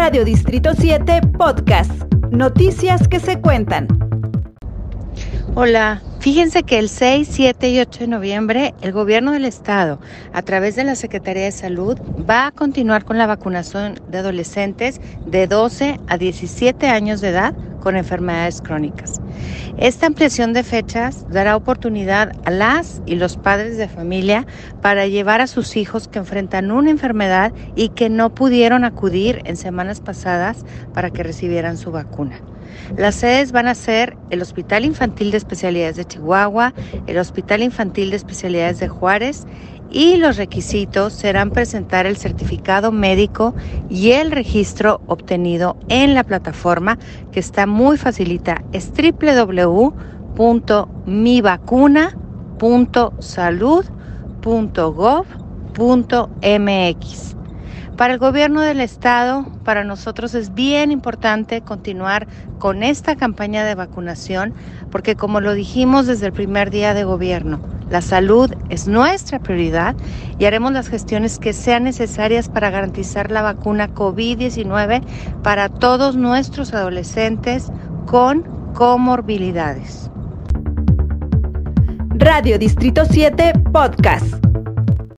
Radio Distrito 7 Podcast. Noticias que se cuentan. Hola, fíjense que el 6, 7 y 8 de noviembre el gobierno del estado, a través de la Secretaría de Salud, va a continuar con la vacunación de adolescentes de 12 a 17 años de edad con enfermedades crónicas. Esta ampliación de fechas dará oportunidad a las y los padres de familia para llevar a sus hijos que enfrentan una enfermedad y que no pudieron acudir en semanas pasadas para que recibieran su vacuna. Las sedes van a ser el Hospital Infantil de Especialidades de Chihuahua, el Hospital Infantil de Especialidades de Juárez y los requisitos serán presentar el certificado médico y el registro obtenido en la plataforma que está muy facilita. Es www.mivacuna.salud.gov.mx. Para el gobierno del estado, para nosotros es bien importante continuar con esta campaña de vacunación porque como lo dijimos desde el primer día de gobierno, la salud es nuestra prioridad y haremos las gestiones que sean necesarias para garantizar la vacuna COVID-19 para todos nuestros adolescentes con comorbilidades. Radio Distrito 7 Podcast.